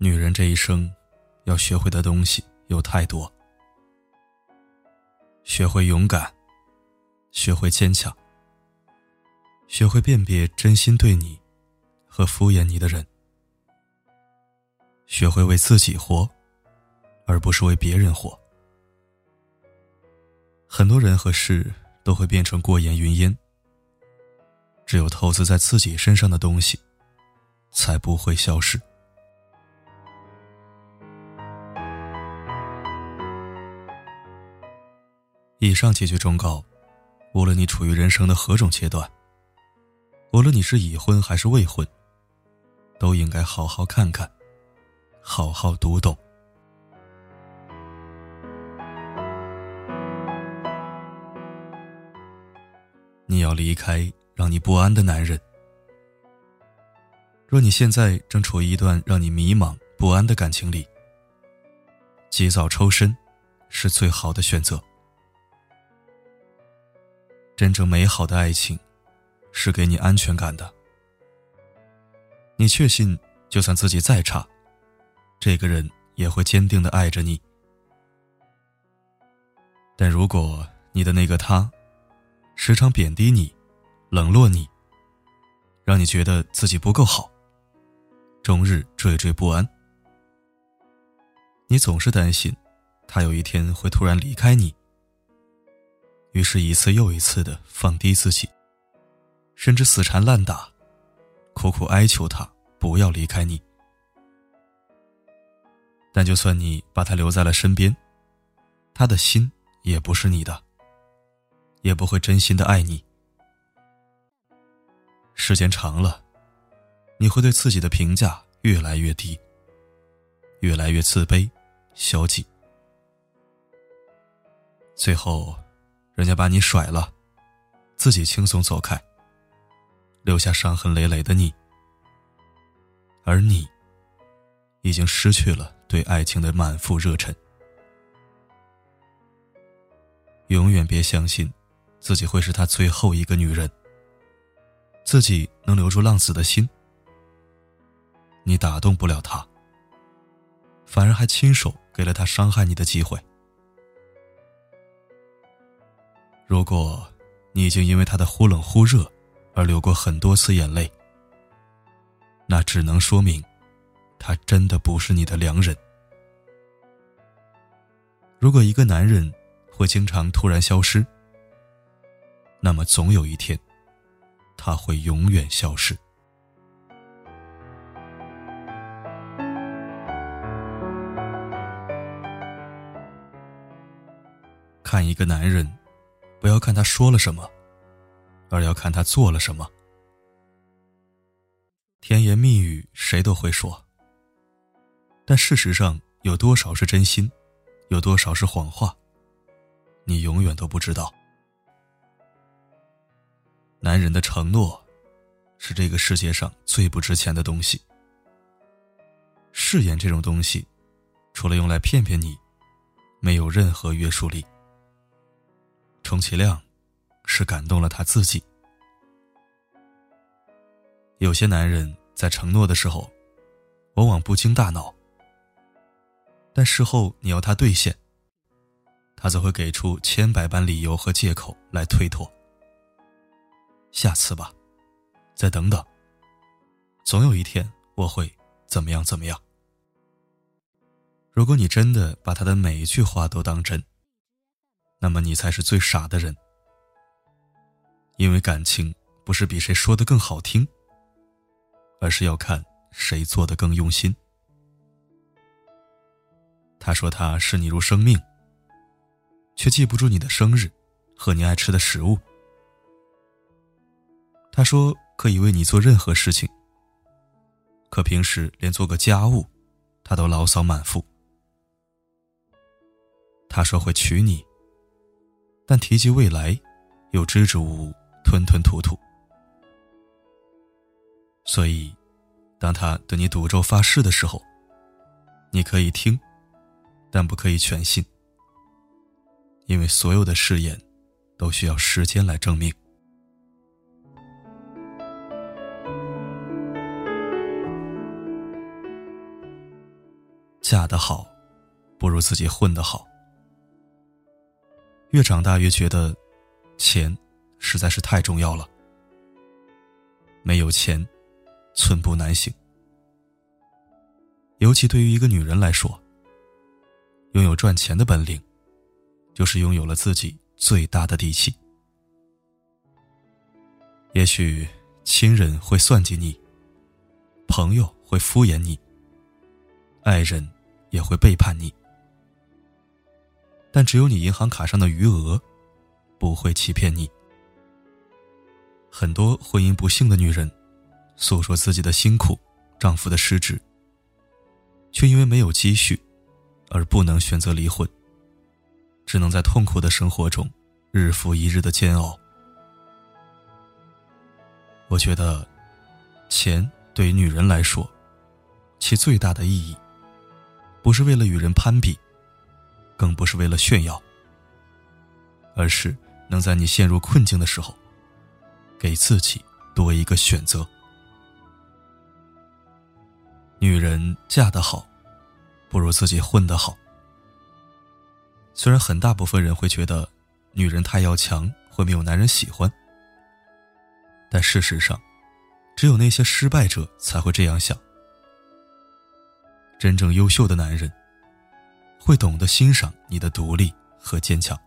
女人这一生，要学会的东西有太多。学会勇敢，学会坚强，学会辨别真心对你和敷衍你的人，学会为自己活，而不是为别人活。很多人和事都会变成过眼云烟，只有投资在自己身上的东西，才不会消失。以上几句忠告，无论你处于人生的何种阶段，无论你是已婚还是未婚，都应该好好看看，好好读懂。你要离开让你不安的男人。若你现在正处于一段让你迷茫不安的感情里，及早抽身，是最好的选择。真正美好的爱情，是给你安全感的。你确信，就算自己再差，这个人也会坚定的爱着你。但如果你的那个他，时常贬低你，冷落你，让你觉得自己不够好，终日惴惴不安，你总是担心，他有一天会突然离开你。于是，一次又一次的放低自己，甚至死缠烂打，苦苦哀求他不要离开你。但就算你把他留在了身边，他的心也不是你的，也不会真心的爱你。时间长了，你会对自己的评价越来越低，越来越自卑、消极，最后。人家把你甩了，自己轻松走开，留下伤痕累累的你，而你已经失去了对爱情的满腹热忱。永远别相信自己会是他最后一个女人，自己能留住浪子的心，你打动不了他，反而还亲手给了他伤害你的机会。如果你已经因为他的忽冷忽热而流过很多次眼泪，那只能说明他真的不是你的良人。如果一个男人会经常突然消失，那么总有一天他会永远消失。看一个男人。不要看他说了什么，而要看他做了什么。甜言蜜语谁都会说，但事实上有多少是真心，有多少是谎话，你永远都不知道。男人的承诺，是这个世界上最不值钱的东西。誓言这种东西，除了用来骗骗你，没有任何约束力。充其量，是感动了他自己。有些男人在承诺的时候，往往不经大脑，但事后你要他兑现，他则会给出千百般理由和借口来推脱。下次吧，再等等，总有一天我会怎么样怎么样。如果你真的把他的每一句话都当真，那么你才是最傻的人，因为感情不是比谁说的更好听，而是要看谁做的更用心。他说他视你如生命，却记不住你的生日和你爱吃的食物。他说可以为你做任何事情，可平时连做个家务，他都牢骚满腹。他说会娶你。但提及未来，又支支吾吾、吞吞吐吐。所以，当他对你赌咒发誓的时候，你可以听，但不可以全信，因为所有的誓言都需要时间来证明。嫁得好，不如自己混得好。越长大越觉得，钱实在是太重要了。没有钱，寸步难行。尤其对于一个女人来说，拥有赚钱的本领，就是拥有了自己最大的底气。也许亲人会算计你，朋友会敷衍你，爱人也会背叛你。但只有你银行卡上的余额，不会欺骗你。很多婚姻不幸的女人，诉说自己的辛苦，丈夫的失职，却因为没有积蓄，而不能选择离婚，只能在痛苦的生活中，日复一日的煎熬。我觉得，钱对于女人来说，其最大的意义，不是为了与人攀比。更不是为了炫耀，而是能在你陷入困境的时候，给自己多一个选择。女人嫁得好，不如自己混得好。虽然很大部分人会觉得女人太要强会没有男人喜欢，但事实上，只有那些失败者才会这样想。真正优秀的男人。会懂得欣赏你的独立和坚强。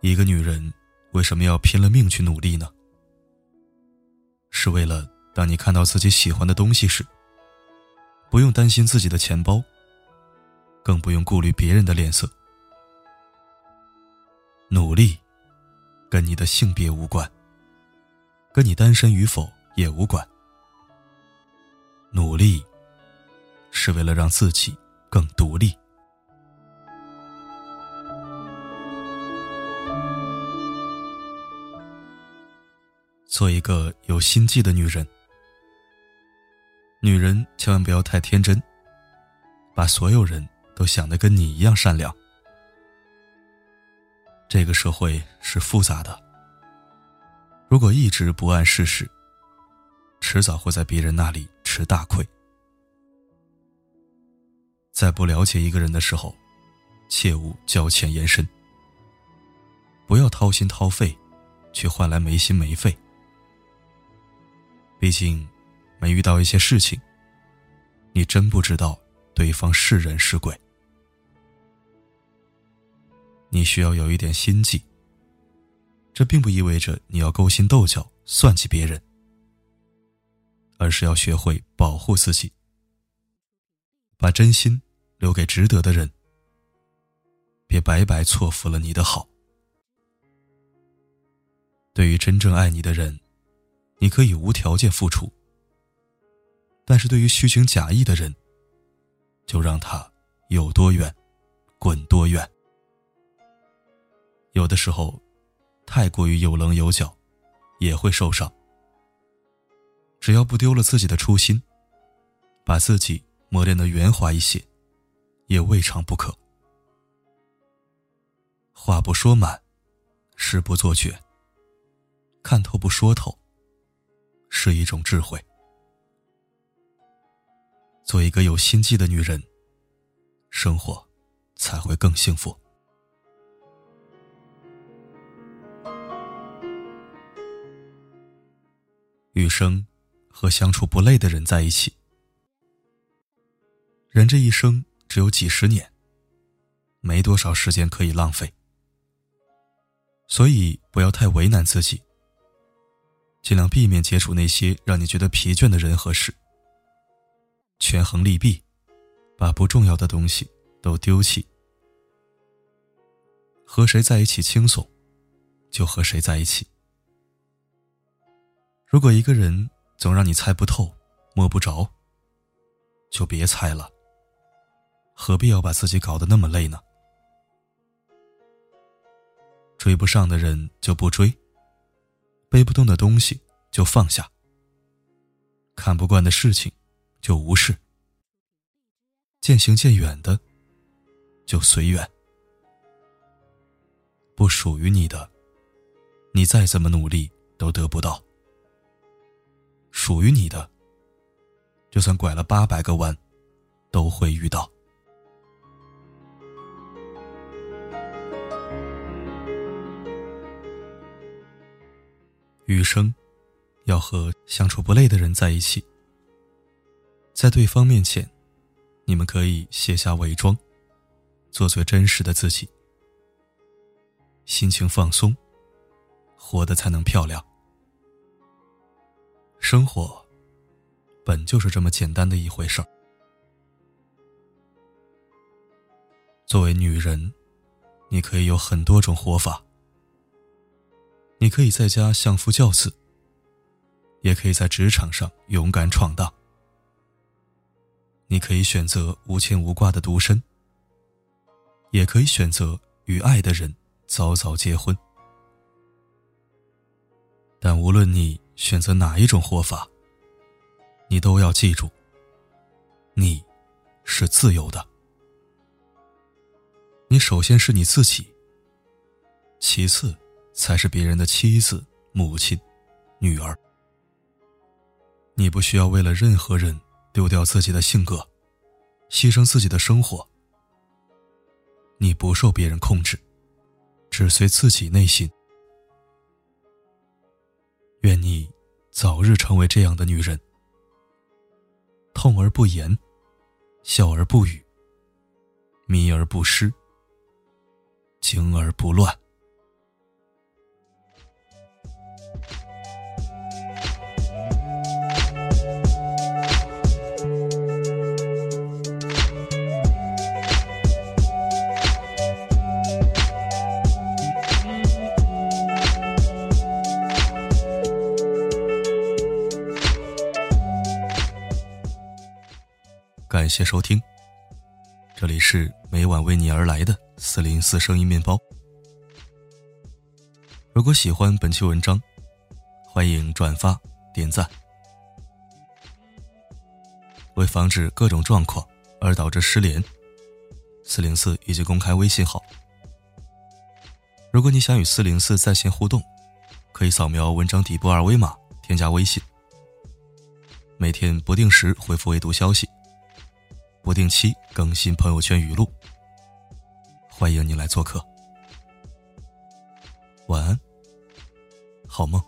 一个女人为什么要拼了命去努力呢？是为了当你看到自己喜欢的东西时，不用担心自己的钱包，更不用顾虑别人的脸色。努力，跟你的性别无关，跟你单身与否也无关。努力。是为了让自己更独立。做一个有心计的女人。女人千万不要太天真，把所有人都想的跟你一样善良。这个社会是复杂的，如果一直不谙世事，迟早会在别人那里吃大亏。在不了解一个人的时候，切勿交浅言深。不要掏心掏肺，去换来没心没肺。毕竟，没遇到一些事情，你真不知道对方是人是鬼。你需要有一点心计。这并不意味着你要勾心斗角、算计别人，而是要学会保护自己，把真心。留给值得的人，别白白错付了你的好。对于真正爱你的人，你可以无条件付出；但是对于虚情假意的人，就让他有多远，滚多远。有的时候，太过于有棱有角，也会受伤。只要不丢了自己的初心，把自己磨练的圆滑一些。也未尝不可。话不说满，事不做绝。看透不说透，是一种智慧。做一个有心计的女人，生活才会更幸福。余生和相处不累的人在一起。人这一生。只有几十年，没多少时间可以浪费，所以不要太为难自己，尽量避免接触那些让你觉得疲倦的人和事，权衡利弊，把不重要的东西都丢弃。和谁在一起轻松，就和谁在一起。如果一个人总让你猜不透、摸不着，就别猜了。何必要把自己搞得那么累呢？追不上的人就不追，背不动的东西就放下，看不惯的事情就无视，渐行渐远的就随缘。不属于你的，你再怎么努力都得不到；属于你的，就算拐了八百个弯，都会遇到。余生，要和相处不累的人在一起，在对方面前，你们可以卸下伪装，做最真实的自己，心情放松，活得才能漂亮。生活，本就是这么简单的一回事儿。作为女人，你可以有很多种活法。你可以在家相夫教子，也可以在职场上勇敢闯荡。你可以选择无牵无挂的独身，也可以选择与爱的人早早结婚。但无论你选择哪一种活法，你都要记住，你是自由的。你首先是你自己，其次。才是别人的妻子、母亲、女儿。你不需要为了任何人丢掉自己的性格，牺牲自己的生活。你不受别人控制，只随自己内心。愿你早日成为这样的女人，痛而不言，笑而不语，迷而不失，惊而不乱。感谢收听，这里是每晚为你而来的四零四声音面包。如果喜欢本期文章，欢迎转发点赞。为防止各种状况而导致失联，四零四已经公开微信号。如果你想与四零四在线互动，可以扫描文章底部二维码添加微信。每天不定时回复未读消息。不定期更新朋友圈语录，欢迎你来做客。晚安，好梦。